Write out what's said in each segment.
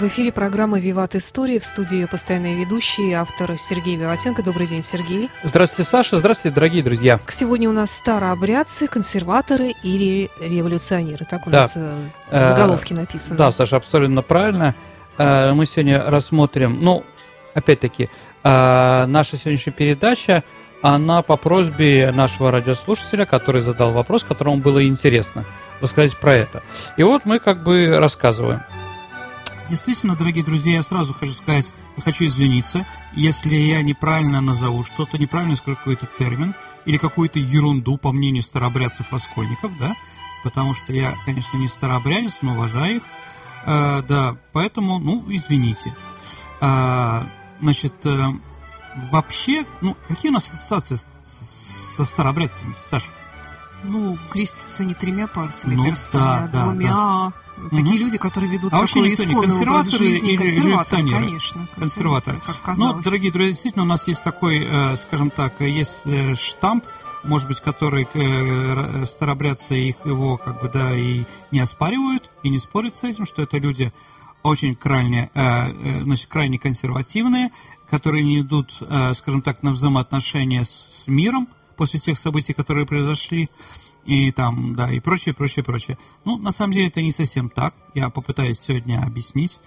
В эфире программы «Виват История». В студии ее постоянные ведущие, автор Сергей Виватенко. Добрый день, Сергей. Здравствуйте, Саша. Здравствуйте, дорогие друзья. Сегодня у нас старообрядцы, консерваторы или революционеры. Так у да. нас э, в заголовке написано. Да, Саша, абсолютно правильно. Э, мы сегодня рассмотрим, ну, опять-таки, э, наша сегодняшняя передача, она по просьбе нашего радиослушателя, который задал вопрос, которому было интересно рассказать про это. И вот мы как бы рассказываем. Действительно, дорогие друзья, я сразу хочу сказать, я хочу извиниться, если я неправильно назову что-то, неправильно скажу какой-то термин или какую-то ерунду, по мнению старообрядцев-раскольников, да, потому что я, конечно, не старообрядец, но уважаю их, э, да, поэтому, ну, извините. Э, значит, э, вообще, ну, какие у нас ассоциации со старообрядцами, Саша? Ну, крестится не тремя пальцами, ну, перстами, да, а двумя. Да, да. Такие угу. люди, которые ведут а такой исконный образ жизни, консерваторы, конечно. Консерваторы. Как ну, дорогие друзья, действительно, у нас есть такой, э, скажем так, есть э, штамп, может быть, который э, старобрядцы их его как бы да и не оспаривают и не спорят с этим, что это люди очень крайне, значит, крайне консервативные, которые не идут, скажем так, на взаимоотношения с миром после тех событий, которые произошли и там, да, и прочее, прочее, прочее. Ну, на самом деле это не совсем так. Я попытаюсь сегодня объяснить.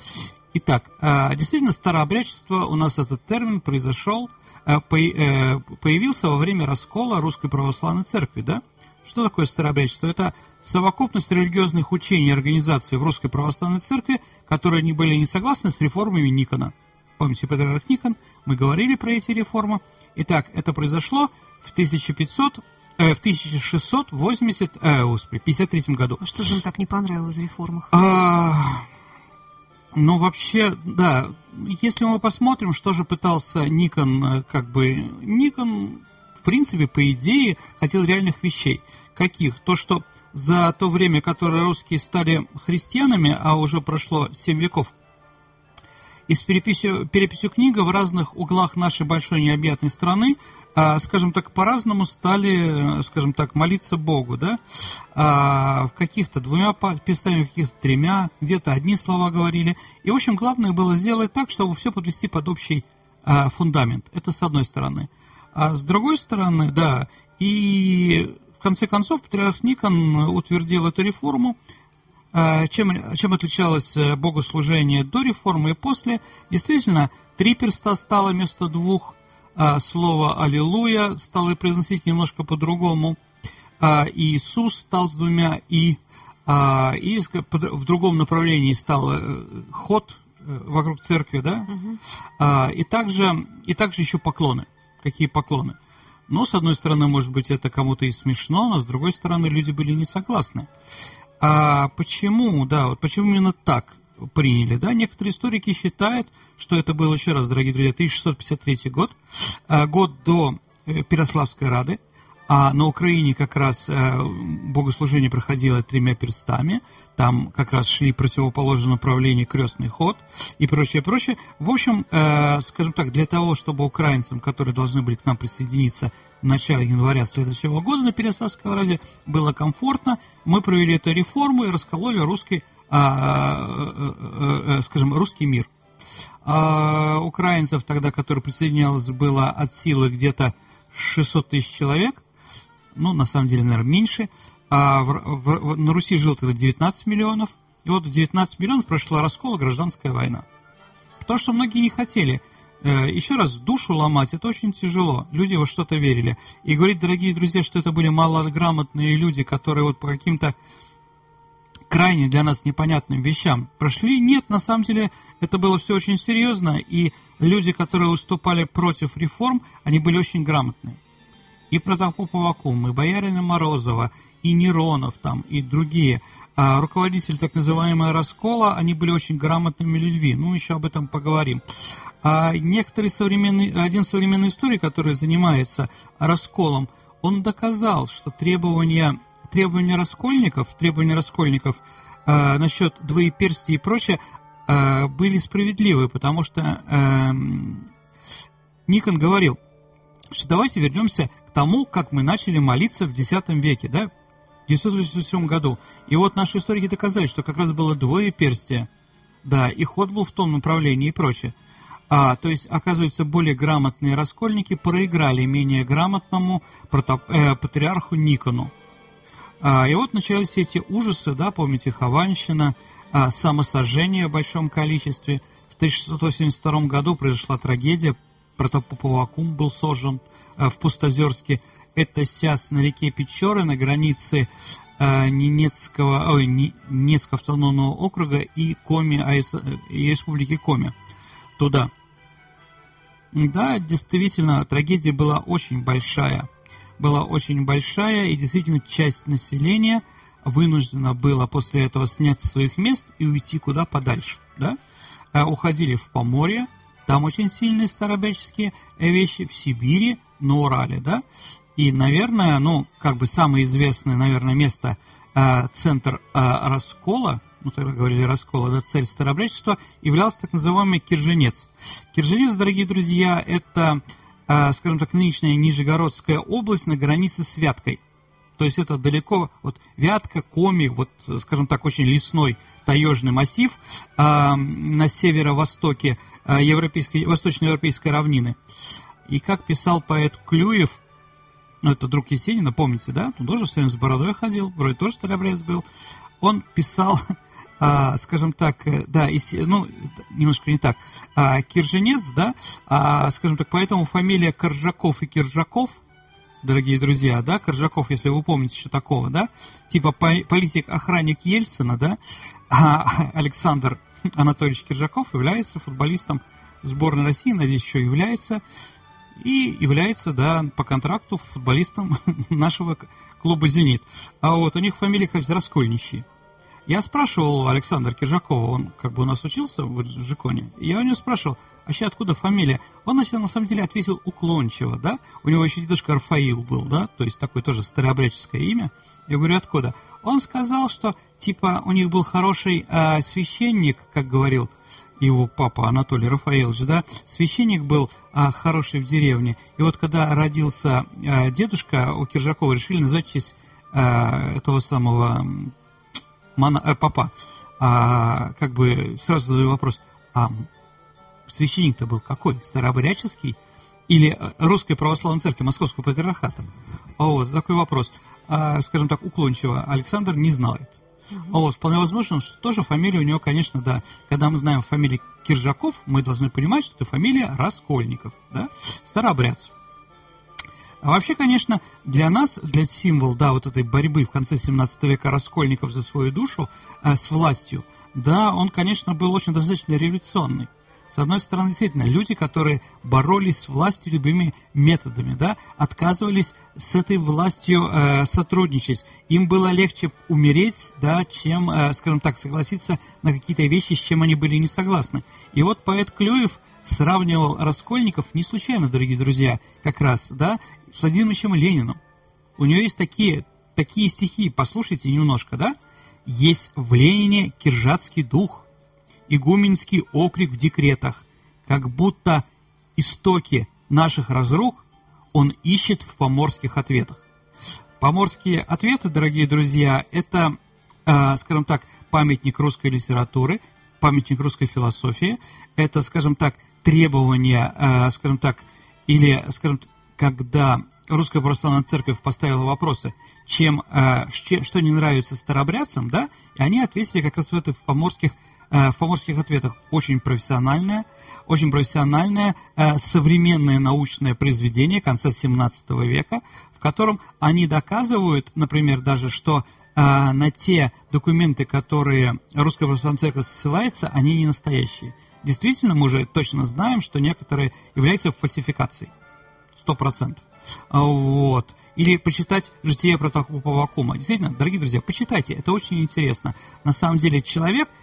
Итак, э, действительно, старообрядчество, у нас этот термин произошел, э, э, появился во время раскола Русской Православной Церкви, да? Что такое старообрядчество? Это совокупность религиозных учений и организаций в Русской Православной Церкви, которые не были не согласны с реформами Никона. Помните, патриарх Никон, мы говорили про эти реформы. Итак, это произошло в 1500 э, в 1680, э, господи, 53 году. А что же им так не понравилось в реформах? А, ну, вообще, да, если мы посмотрим, что же пытался Никон, э, как бы, Никон, в принципе, по идее, хотел реальных вещей. Каких? То, что за то время, которое русские стали христианами, а уже прошло 7 веков, и с переписью, переписью книга в разных углах нашей большой необъятной страны скажем так, по-разному стали, скажем так, молиться Богу, да, а, в каких-то двумя писаниями, в каких-то тремя, где-то одни слова говорили. И, в общем, главное было сделать так, чтобы все подвести под общий а, фундамент. Это с одной стороны. А с другой стороны, да, и в конце концов патриарх Никон утвердил эту реформу, а, чем, чем отличалось э, богослужение до реформы и после. Действительно, три перста стало вместо двух – а, слово «Аллилуйя» стало произносить немножко по-другому. А, Иисус стал с двумя «и», а, и в другом направлении стал э, ход э, вокруг церкви, да, угу. и, также, и также еще поклоны. Какие поклоны? Но, с одной стороны, может быть, это кому-то и смешно, но с другой стороны, люди были не согласны. А почему, да, вот почему именно так? Приняли. Да? Некоторые историки считают, что это был, еще раз, дорогие друзья, 1653 год, э, год до э, Переславской Рады, а на Украине как раз э, богослужение проходило тремя перстами, там как раз шли противоположное направление крестный ход и прочее, прочее. В общем, скажем так, для того, чтобы украинцам, которые должны были к нам присоединиться в начале января следующего года на Переславской Раде, было комфортно, мы провели эту реформу и раскололи русский скажем, русский мир. А украинцев тогда, которые присоединялось, было от силы где-то 600 тысяч человек, ну, на самом деле, наверное, меньше, а в, в, на Руси жил тогда 19 миллионов, и вот в 19 миллионов прошла раскола гражданская война. Потому что многие не хотели. Э, еще раз, душу ломать, это очень тяжело. Люди во что-то верили. И говорить, дорогие друзья, что это были малограмотные люди, которые вот по каким-то крайне для нас непонятным вещам прошли. Нет, на самом деле это было все очень серьезно, и люди, которые уступали против реформ, они были очень грамотные. И Протопоп Авакум, и Боярина Морозова, и Неронов там, и другие. А руководитель так называемого раскола, они были очень грамотными людьми. Ну, еще об этом поговорим. А некоторый современный, один современный историк, который занимается расколом, он доказал, что требования требования раскольников, требования раскольников э, насчет двоеперстия и прочее э, были справедливы, потому что э, Никон говорил, что давайте вернемся к тому, как мы начали молиться в X веке, да, в 987 году. И вот наши историки доказали, что как раз было двое перстия. Да, и ход был в том направлении и прочее. А, то есть, оказывается, более грамотные раскольники проиграли менее грамотному протоп, э, патриарху Никону. А, и вот начались эти ужасы, да, помните, Хованщина, а, самосожжение в большом количестве. В 1682 году произошла трагедия, протопоп Авакум был сожжен а, в Пустозерске. Это сейчас на реке Печоры, на границе Ненецкого, ой, Ненецкого автономного округа и Коми, и Республики Коми. Туда. Да, действительно, трагедия была очень большая. Была очень большая, и действительно часть населения вынуждена была после этого снять с своих мест и уйти куда подальше. Да? А, уходили в Поморье, там очень сильные старобряческие вещи, в Сибири, на Урале, да. И, наверное, ну, как бы самое известное, наверное, место, э, центр э, раскола – ну тогда говорили раскола, да, цель старообрядчества, являлся так называемый Кирженец. Кирженец, дорогие друзья, это, э, скажем так, нынешняя Нижегородская область на границе с Вяткой. То есть это далеко, вот Вятка, Коми, вот, скажем так, очень лесной таежный массив э, на северо-востоке э, европейской, восточноевропейской равнины. И как писал поэт Клюев, ну, это друг Есенина, помните, да? Он тоже все время с бородой ходил, вроде тоже старобрез был. Он писал а, скажем так, э, да, ну, немножко не так, а, Кирженец, да, а, скажем так, поэтому фамилия Коржаков и Киржаков, дорогие друзья, да, Коржаков, если вы помните еще такого, да, типа политик-охранник Ельцина, да, Александр Анатольевич Киржаков является футболистом сборной России, надеюсь, еще является, и является, да, по контракту футболистом нашего клуба «Зенит». А вот у них фамилия, кажется, Раскольничий. Я спрашивал Александра Киржакова, он как бы у нас учился в Жиконе, я у него спрашивал, а вообще откуда фамилия? Он на, самом деле ответил уклончиво, да? У него еще дедушка Рафаил был, да? То есть такое тоже старообрядческое имя. Я говорю, откуда? Он сказал, что типа у них был хороший э, священник, как говорил его папа Анатолий Рафаилович, да, священник был а, хороший в деревне. И вот когда родился а, дедушка у Киржакова, решили назвать честь а, этого самого мана, э, папа, а, как бы сразу задаю вопрос, а священник-то был какой? Старообрядческий или э, Русской Православной Церкви Московского Патриархата? А вот такой вопрос, а, скажем так, уклончиво, Александр не знает. Угу. Вот, вполне возможно, что тоже фамилия у него, конечно, да. Когда мы знаем фамилию Киржаков, мы должны понимать, что это фамилия Раскольников, да, старообрядцев. А вообще, конечно, для нас, для символ, да, вот этой борьбы в конце 17 века раскольников за свою душу э, с властью, да, он, конечно, был очень достаточно революционный. С одной стороны, действительно, люди, которые боролись с властью любыми методами, да, отказывались с этой властью э, сотрудничать. Им было легче умереть, да, чем, э, скажем так, согласиться на какие-то вещи, с чем они были не согласны. И вот поэт Клюев сравнивал Раскольников не случайно, дорогие друзья, как раз, да, с Владимиром Лениным. У него есть такие, такие стихи, послушайте немножко, да? Есть в Ленине киржатский дух, игуменский окрик в декретах, как будто истоки наших разрух он ищет в поморских ответах. Поморские ответы, дорогие друзья, это, э, скажем так, памятник русской литературы, памятник русской философии, это, скажем так, требования, э, скажем так, или, скажем, когда Русская Православная Церковь поставила вопросы, чем, э, что не нравится старобрядцам, да, и они ответили как раз в это в поморских Э, в поморских ответах очень профессиональное, очень профессиональное современное научное произведение конца 17 века, в котором они доказывают, например, даже, что на те документы, которые Русская Православная Церковь ссылается, они не настоящие. Действительно, мы уже точно знаем, что некоторые являются фальсификацией. Сто процентов. Вот. Или почитать «Житие протокопа Вакума». Действительно, дорогие друзья, почитайте, это очень интересно. На самом деле человек –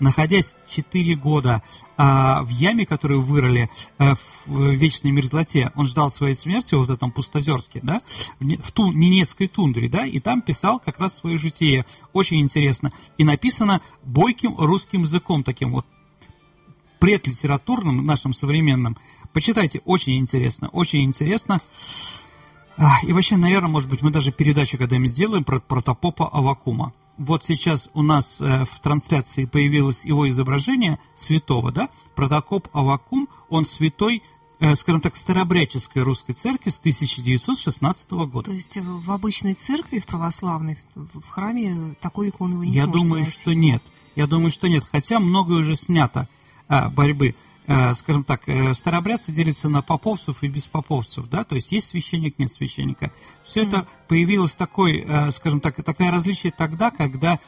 находясь 4 года а, в яме, которую вырыли а, в вечной мерзлоте, он ждал своей смерти вот в этом Пустозерске, да, в ту, Ненецкой тундре, да, и там писал как раз свое житие. Очень интересно. И написано бойким русским языком, таким вот предлитературным, нашим современным. Почитайте, очень интересно, очень интересно. И вообще, наверное, может быть, мы даже передачу когда-нибудь сделаем про протопопа Авакума. вот сейчас у нас э, в трансляции появилось его изображение святого, да, Протокоп Авакум, он святой, э, скажем так, старообрядческой русской церкви с 1916 года. То есть в обычной церкви, в православной, в храме такой иконы вы не Я думаю, найти. что нет. Я думаю, что нет. Хотя многое уже снято а, борьбы Э, скажем так, э, старообрядцы делятся на поповцев и беспоповцев, да, то есть есть священник, нет священника. Все mm. это появилось такой, э, скажем так, такое различие тогда, когда,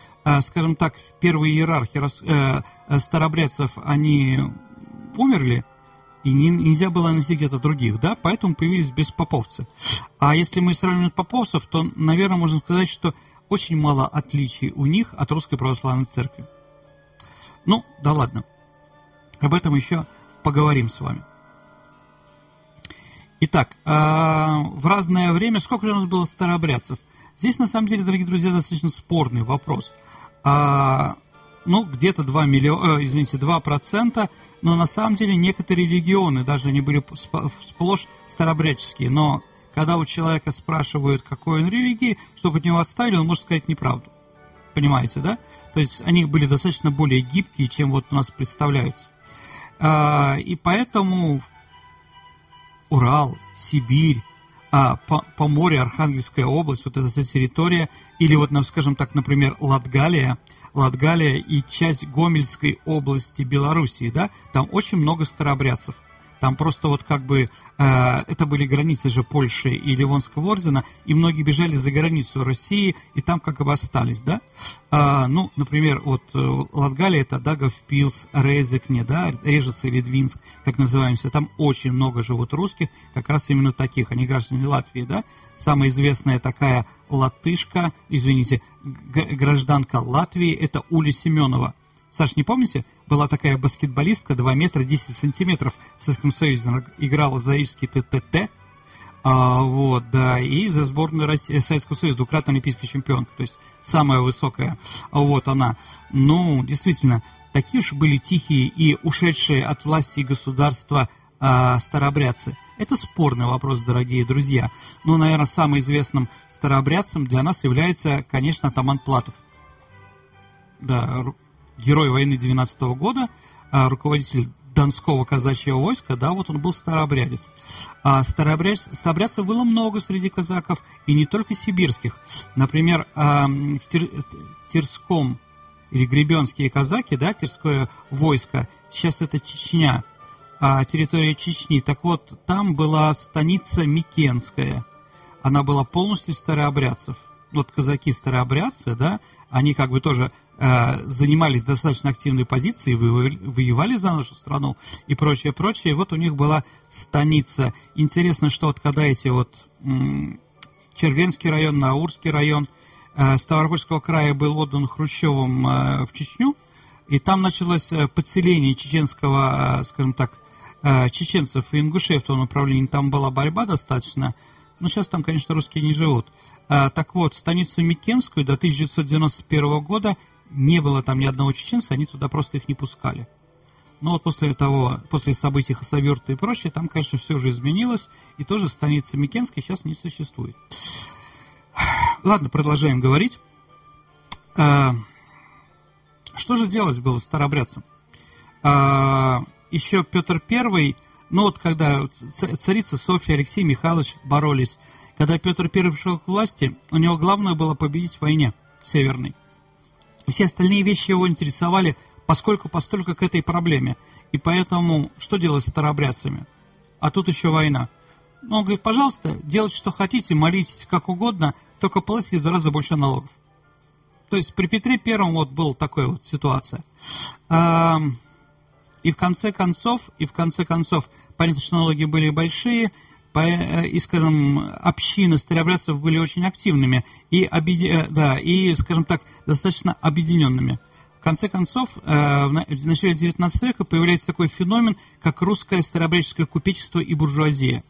скажем так, первые иерархи старообрядцев, они умерли, и не, нельзя было носить где-то других, да, поэтому появились беспоповцы. А если мы сравним поповцев, то, наверное, можно сказать, что очень мало отличий у них от русской православной церкви. Ну, да ладно. Об этом еще поговорим с вами. Итак, а, в разное время, сколько же у нас было старообрядцев? Здесь, на самом деле, дорогие друзья, достаточно спорный вопрос. А, ну, где-то 2 миллиона, э, извините, 2%, но на самом деле некоторые регионы, даже они были сплошь старообрядческие, но когда у человека спрашивают, какой он религии, чтобы от него отставили, он может сказать неправду. Понимаете, да? То есть они были достаточно более гибкие, чем вот у нас представляются. А, и поэтому Урал, Сибирь, а, по, по морю Архангельская область, вот эта вся территория, или вот, скажем так, например, Латгалия, Латгалия и часть Гомельской области Белоруссии, да, там очень много старообрядцев. Там просто вот как бы э, это были границы же Польши и Ливонского ордена, и многие бежали за границу России, и там как бы остались, да. А, ну, например, вот э, Латгалия это Дагов, Пилс, Резекне, да, Режица, Литвинск, как называемся, там очень много живут русских, как раз именно таких, они граждане Латвии, да. Самая известная такая латышка, извините, гражданка Латвии, это Уля Семенова – Саш, не помните? Была такая баскетболистка 2 метра 10 сантиметров в Советском Союзе. Играла за рижский ТТТ. А, вот, да, и за сборную России, Советского Союза, двукратный олимпийский чемпион, то есть самая высокая, вот она. Ну, действительно, такие уж были тихие и ушедшие от власти и государства а, старообрядцы. Это спорный вопрос, дорогие друзья. Но, наверное, самым известным старообрядцем для нас является, конечно, Таман Платов. Да, герой войны 12 -го года, а, руководитель Донского казачьего войска, да, вот он был старообрядец. А старообрядец, старообрядцев было много среди казаков, и не только сибирских. Например, а, в Тир, Тирском или Гребенские казаки, да, Тирское войско, сейчас это Чечня, а, территория Чечни. Так вот, там была станица Микенская. Она была полностью старообрядцев. Вот казаки старообрядцы, да, они как бы тоже занимались достаточно активной позицией, воевали за нашу страну и прочее, прочее. Вот у них была станица. Интересно, что вот когда эти вот Червенский район, Наурский район э, Ставропольского края был отдан Хрущевым э, в Чечню, и там началось подселение чеченского, скажем так, чеченцев и ингушей в том направлении. Там была борьба достаточно, но сейчас там, конечно, русские не живут. Так вот, станицу Микенскую до 1991 года не было там ни одного чеченца, они туда просто их не пускали. Но вот после того, после событий Хасаверта и прочее, там, конечно, все же изменилось, и тоже станица Микенской сейчас не существует. Ладно, продолжаем говорить. А, что же делать было старобрядцам? Еще Петр I, ну вот когда царица Софья, Алексей Михайлович боролись, когда Петр I пришел к власти, у него главное было победить в войне северной. Все остальные вещи его интересовали поскольку постольку к этой проблеме. И поэтому что делать с старообрядцами? А тут еще война. Ну, он говорит, пожалуйста, делайте, что хотите, молитесь как угодно, только платите в два раза больше налогов. То есть при Петре Первом вот была такая вот ситуация. И в конце концов, и в конце концов, понятно, что налоги были большие, и, скажем, общины старообрядцев были очень активными и, объеди... Э, да, и, скажем так, достаточно объединенными. В конце концов, э, в начале XIX века появляется такой феномен, как русское старообрядческое купечество и буржуазия.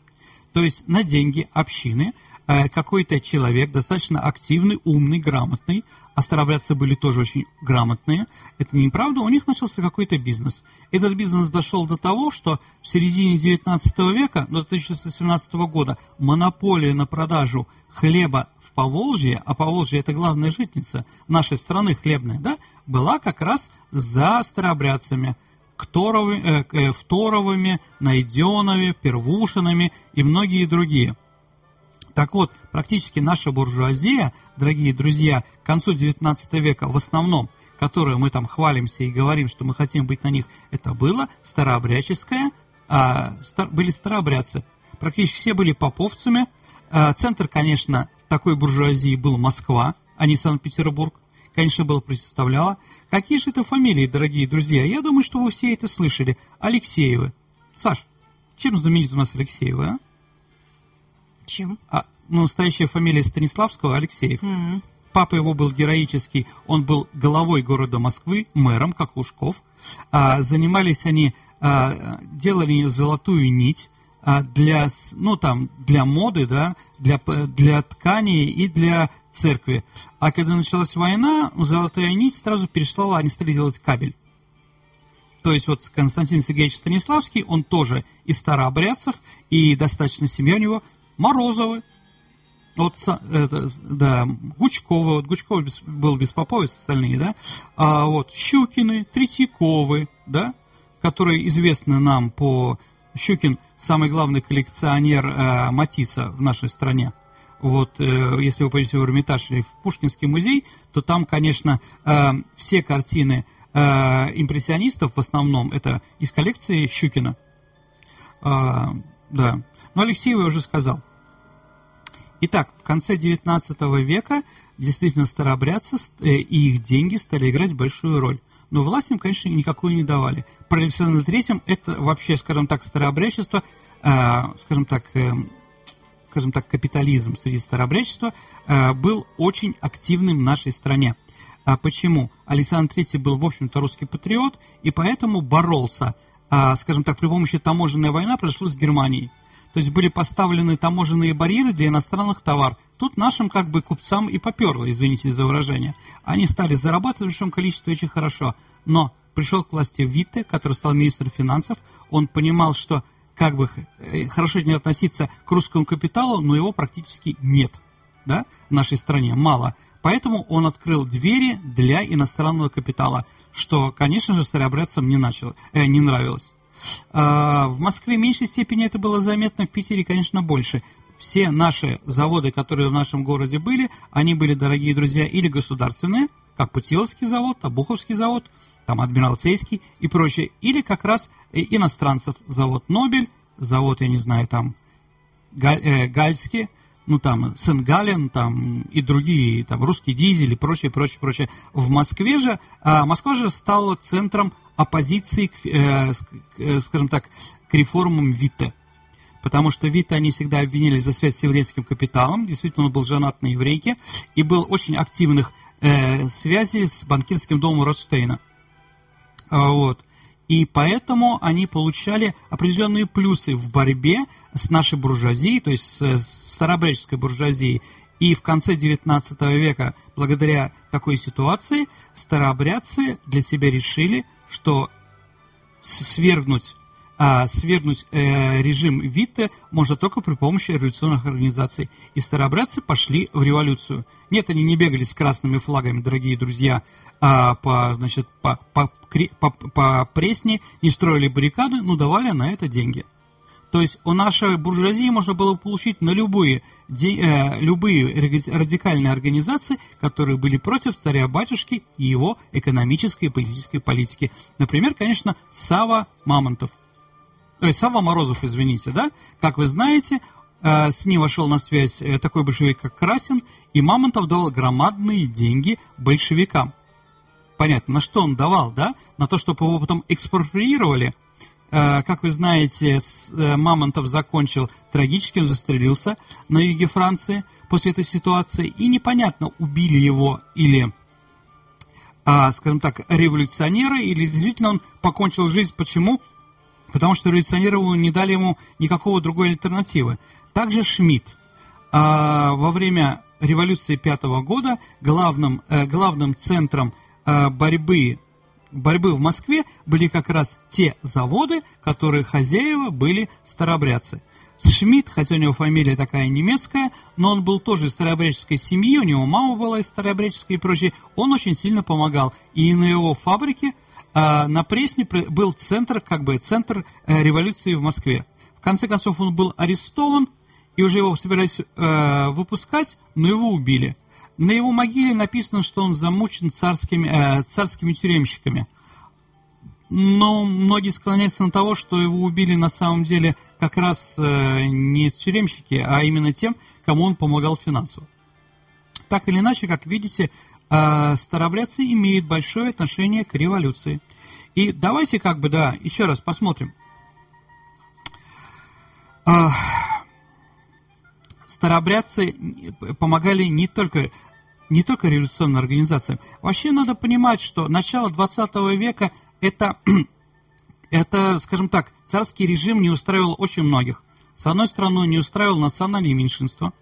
То есть на деньги общины какой-то человек, достаточно активный, умный, грамотный, старообрядцы были тоже очень грамотные. Это неправда, у них начался какой-то бизнес. Этот бизнес дошел до того, что в середине 19 века, до 1917 года, монополия на продажу хлеба в Поволжье, а Поволжье это главная житница нашей страны хлебная, да, была как раз за старообрядцами, Кторовыми, э, э, Второвыми, Найденовыми, Первушинами и многие другие. Так вот, практически наша буржуазия, дорогие друзья, к концу XIX века в основном, которую мы там хвалимся и говорим, что мы хотим быть на них, это было старообрядческое, а, стар, были старообрядцы. Практически все были поповцами. А, центр, конечно, такой буржуазии был Москва, а не Санкт-Петербург. Конечно, было представляло. Какие же это фамилии, дорогие друзья? Я думаю, что вы все это слышали. Алексеевы. Саш, чем знаменит у нас Алексеевы, а? Чем? А, ну, настоящая фамилия Станиславского Алексеев. Mm-hmm. Папа его был героический, он был головой города Москвы, мэром, как Лужков. А, занимались они, а, делали золотую нить а, для, ну, там, для моды, да, для, для тканей и для церкви. А когда началась война, золотая нить сразу переслала, они стали делать кабель. То есть вот Константин Сергеевич Станиславский, он тоже из старообрядцев, и достаточно семья у него Морозовы, вот, это, да, Гучкова, вот Гучкова без, был Беспоповец, остальные, да, а вот Щукины, Третьяковы, да, которые известны нам по... Щукин самый главный коллекционер э, Матисса в нашей стране. Вот, э, если вы пойдете в Эрмитаж или в Пушкинский музей, то там, конечно, э, все картины э, импрессионистов в основном это из коллекции Щукина. Э, да. Но Алексеев я уже сказал. Итак, в конце XIX века действительно старообрядцы э, и их деньги стали играть большую роль. Но власть им, конечно, никакую не давали. При Александре III это вообще, скажем так, старообрядчество, э, скажем так, э, скажем так, капитализм среди старообрядчества э, был очень активным в нашей стране. А почему? Александр III был, в общем-то, русский патриот, и поэтому боролся, э, скажем так, при помощи таможенной войны произошла с Германией. То есть были поставлены таможенные барьеры для иностранных товаров. Тут нашим как бы купцам и поперло, извините за выражение. Они стали зарабатывать в большом количестве очень хорошо. Но пришел к власти Витте, который стал министром финансов. Он понимал, что как бы э, хорошо не относиться к русскому капиталу, но его практически нет да, в нашей стране, мало. Поэтому он открыл двери для иностранного капитала, что, конечно же, старообрядцам не, начало, э, не нравилось. А, в Москве в меньшей степени это было заметно, в Питере, конечно, больше. Все наши заводы, которые в нашем городе были, они были, дорогие друзья, или государственные, как Путиловский завод, Обуховский завод, там Адмиралтейский и прочее, или как раз иностранцев, завод Нобель, завод, я не знаю, там Галь, э, Гальский, ну там Сен-Гален, там и другие, там русский дизель и прочее, прочее, прочее. В Москве же, а Москва же стала центром оппозиции, к, э, э, скажем так, к реформам Витте. Потому что Витте они всегда обвинили за связь с еврейским капиталом. Действительно, он был женат на еврейке и был очень активных э, связей с банкирским домом Ротштейна. А, вот. И поэтому они получали определенные плюсы в борьбе с нашей буржуазией, то есть с старобреческой буржуазией. И в конце XIX века, благодаря такой ситуации, старообрядцы для себя решили, что свергнуть, а, свергнуть э, режим Витте можно только при помощи революционных организаций. И старообрядцы пошли в революцию. Нет, они не бегали с красными флагами, дорогие друзья, а, по, значит, по, по, по, по Пресне, не строили баррикады, но давали на это деньги. То есть у нашей буржуазии можно было получить на любые, э, любые радикальные организации, которые были против царя-батюшки и его экономической и политической политики. Например, конечно, Сава Мамонтов. Ой, Сава Морозов, извините, да? Как вы знаете, э, с ним вошел на связь э, такой большевик, как Красин, и Мамонтов давал громадные деньги большевикам. Понятно, на что он давал, да? На то, чтобы его потом экспроприировали – Э, как вы знаете, Мамонтов закончил трагически, он застрелился на юге Франции после этой ситуации, и непонятно, убили его или, скажем так, революционеры, или действительно он покончил жизнь. Почему? Потому что революционеры не дали ему никакого другой альтернативы. Также Шмидт. А, во время революции пятого года главным, э, главным центром борьбы борьбы в Москве были как раз те заводы, которые хозяева были старобрядцы. Шмидт, хотя у него фамилия такая немецкая, но он был тоже из старообрядческой семьи, у него мама была из старообрядческой и прочее, он очень сильно помогал. И на его фабрике э, на Пресне был центр, как бы, центр э, революции в Москве. В конце концов, он был арестован, и уже его собирались э, выпускать, но его убили. На его могиле написано, что он замучен царскими, э, царскими тюремщиками. Но многие склоняются на того, что его убили на самом деле как раз э, не тюремщики, а именно тем, кому он помогал финансово. Так или иначе, как видите, э, старообрядцы имеют большое отношение к революции. И давайте как бы, да, еще раз посмотрим. Э, старообрядцы помогали не только не только революционным организациям. Вообще надо понимать, что начало 20 века это, это, скажем так, царский режим не устраивал очень многих. С одной стороны, не устраивал национальные меньшинства,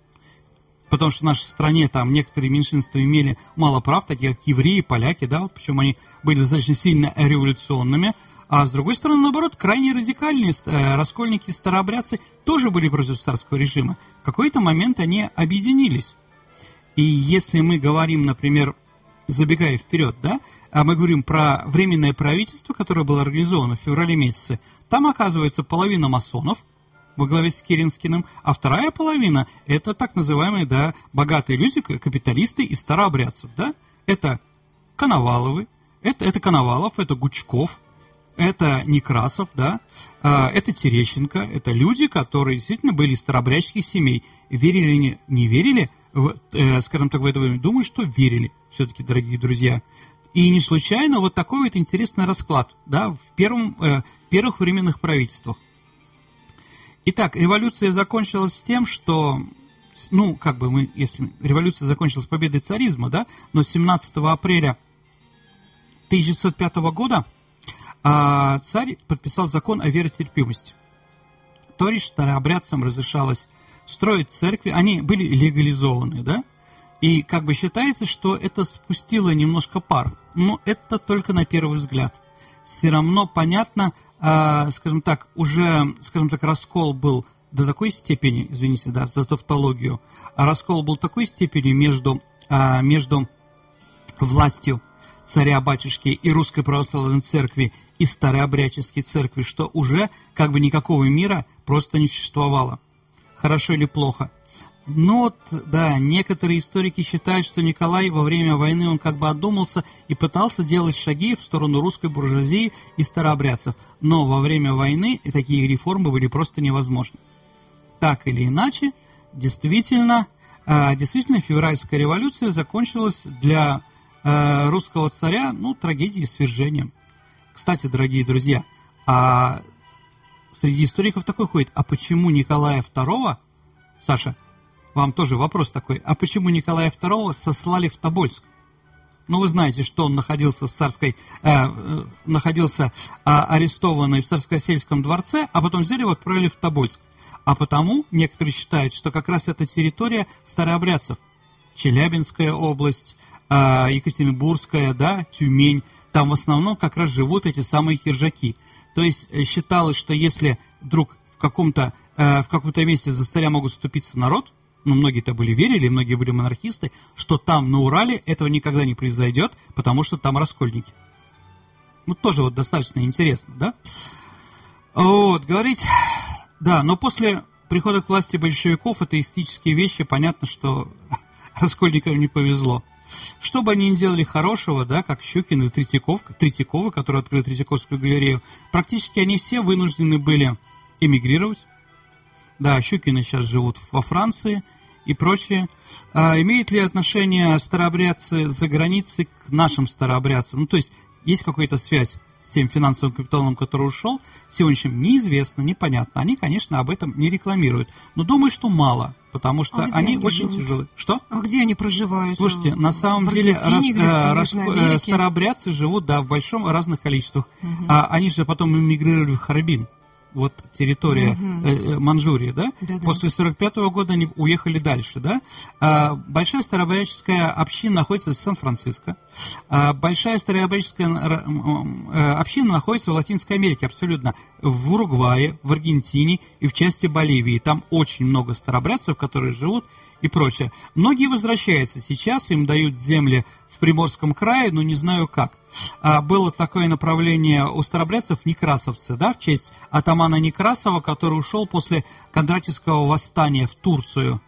потому что в нашей стране там некоторые меньшинства имели мало прав, такие как евреи, поляки, да, вот, причем они были достаточно сильно революционными, а с другой стороны, наоборот, крайне радикальные э, раскольники старообрядцы тоже были против царского режима. В какой-то момент они объединились. И если мы говорим, например, забегая вперед, да, а мы говорим про временное правительство, которое было организовано в феврале месяце, там оказывается половина масонов во главе с Керенскиным, а вторая половина – это так называемые, да, богатые люди, капиталисты и старообрядцев, да. Это Коноваловы, это, это Коновалов, это Гучков, это Некрасов, да, а, это Терещенко, это люди, которые действительно были из старообрядческих семей. Верили или не, не верили – в, э, скажем так, в это время, думаю, что верили все-таки, дорогие друзья. И не случайно вот такой вот интересный расклад да, в, первом, э, первых временных правительствах. Итак, революция закончилась с тем, что, ну, как бы мы, если революция закончилась победой царизма, да, но 17 апреля 1905 года а, царь подписал закон о веротерпимости. То есть старообрядцам разрешалось строить церкви, они были легализованы, да? И как бы считается, что это спустило немножко пар. Но это только на первый взгляд. Все равно понятно, скажем так, уже, скажем так, раскол был до такой степени, извините, да, за тавтологию, а раскол был такой степени между, э, между властью царя-батюшки и Русской Православной Церкви и Старообрядческой Церкви, что уже как бы никакого мира просто не существовало хорошо или плохо. Но да, некоторые историки считают, что Николай во время войны он как бы одумался и пытался делать шаги в сторону русской буржуазии и старообрядцев. Но во время войны такие реформы были просто невозможны. Так или иначе, действительно, э, действительно февральская революция закончилась для э, русского царя, ну, трагедией свержением. Кстати, дорогие друзья, а Среди историков такой ходит, а почему Николая II, Саша, вам тоже вопрос такой, а почему Николая II сослали в Тобольск? Ну, вы знаете, что он находился в царской, э, э, находился э, арестованный в царско-сельском дворце, а потом взяли его отправили в Тобольск. А потому некоторые считают, что как раз эта территория старообрядцев. Челябинская область, э, Екатеринбургская, да, Тюмень, там в основном как раз живут эти самые киржаки. То есть э, считалось, что если вдруг в каком-то э, в каком-то месте за царя могут вступиться народ, ну, многие-то были верили, многие были монархисты, что там, на Урале, этого никогда не произойдет, потому что там раскольники. Ну, тоже вот достаточно интересно, да? Вот, говорить... Да, но после прихода к власти большевиков это эстетические вещи, понятно, что раскольникам не повезло. Что бы они ни делали хорошего, да, как Щукин и Третьяков, Третьяковы, которые открыли Третьяковскую галерею, практически они все вынуждены были эмигрировать. Да, Щукины сейчас живут во Франции и прочее. А, имеют ли отношение старообрядцы за границей к нашим старообрядцам? Ну, то есть, есть какая-то связь с тем финансовым капиталом, который ушел, сегодняшним неизвестно, непонятно. Они, конечно, об этом не рекламируют. Но думаю, что мало потому что а они, они очень живут? тяжелые. Что? А где они проживают? Слушайте, на самом деле рас, э, рас, э, старообрядцы живут да, в большом разных количествах. Угу. А они же потом эмигрировали в Харбин. Вот территория угу. э, Манчжурии, да? да, да. После 45 -го года они уехали дальше, да? А, большая старообрядческая община находится в Сан-Франциско. А, большая старообрядческая э, община находится в Латинской Америке, абсолютно. В Уругвае, в Аргентине и в части Боливии. Там очень много старообрядцев, которые живут и прочее. Многие возвращаются сейчас, им дают земли в Приморском крае, но не знаю как. А, было такое направление у старобрядцев Некрасовцы, да, в честь атамана Некрасова, который ушел после Кондратьевского восстания в Турцию.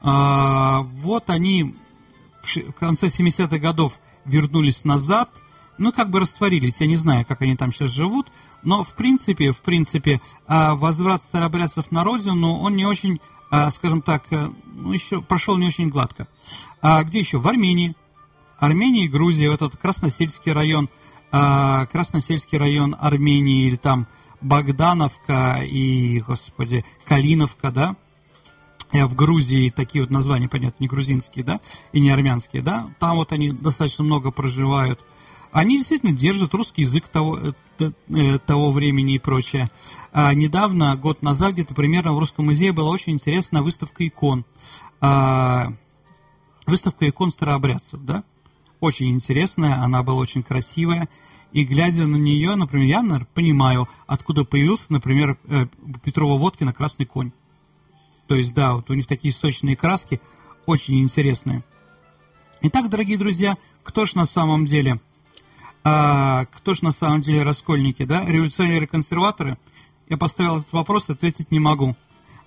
А, вот они в конце 70-х годов вернулись назад, ну, как бы растворились, я не знаю, как они там сейчас живут, но, в принципе, в принципе, а, возврат старобрядцев на родину, он не очень скажем так, э, ну, еще прошел не очень гладко. А где еще? В Армении. Армения и Грузия, этот Красносельский район, а, Красносельский район Армении, или там Богдановка и, господи, Калиновка, да, э, в Грузии такие вот названия, понятно, не грузинские, да, и не армянские, да, там вот они достаточно много проживают. Они действительно держат русский язык того, э, Э, того времени и прочее. А недавно, год назад, где-то примерно в Русском музее была очень интересная выставка икон. А, выставка икон старообрядцев, да? Очень интересная, она была очень красивая. И глядя на нее, например, я наверное, понимаю, откуда появился, например, э, Петрова Водкина «Красный конь». То есть, да, вот у них такие сочные краски, очень интересные. Итак, дорогие друзья, кто же на самом деле – а кто же на самом деле раскольники, да? Революционеры-консерваторы? Я поставил этот вопрос, ответить не могу.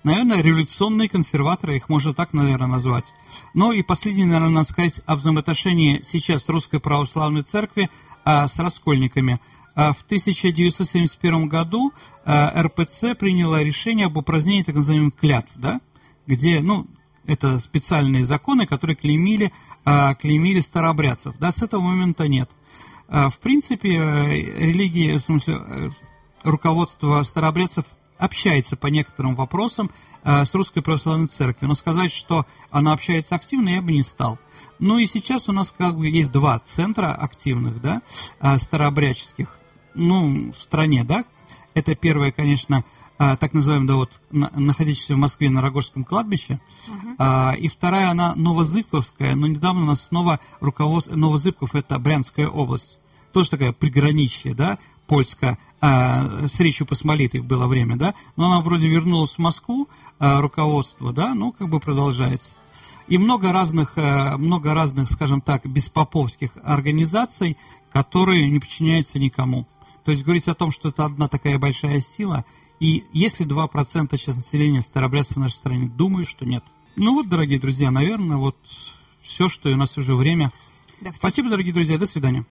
Наверное, революционные консерваторы, их можно так, наверное, назвать. Но и последнее, наверное, надо сказать о взаимоотношении сейчас Русской Православной Церкви а, с раскольниками. А, в 1971 году а, РПЦ приняла решение об упразднении так называемых клятв, да? где, ну, это специальные законы, которые клеймили, а, клеймили старообрядцев. Да, с этого момента нет. А, в принципе, э, религия, в смысле, э, руководство старообрядцев общается по некоторым вопросам э, с Русской Православной Церковью. Но сказать, что она общается активно, я бы не стал. Ну и сейчас у нас как бы есть два центра активных, да, старообрядческих, ну, в стране, да. Это первое, конечно, так называемое, да, вот, находящееся в Москве на Рогожском кладбище. Uh-huh. И вторая, она Новозыбковская, но недавно у нас снова руководство, Новозыбков – это Брянская область тоже такая приграничье, да, польская, а, с Речью Посмолитой было время, да, но она вроде вернулась в Москву, а, руководство, да, ну, как бы продолжается. И много разных, а, много разных, скажем так, беспоповских организаций, которые не подчиняются никому. То есть говорить о том, что это одна такая большая сила, и если 2% сейчас населения старообрядцев в нашей стране, думаю, что нет. Ну вот, дорогие друзья, наверное, вот все, что у нас уже время. Спасибо, дорогие друзья, до свидания.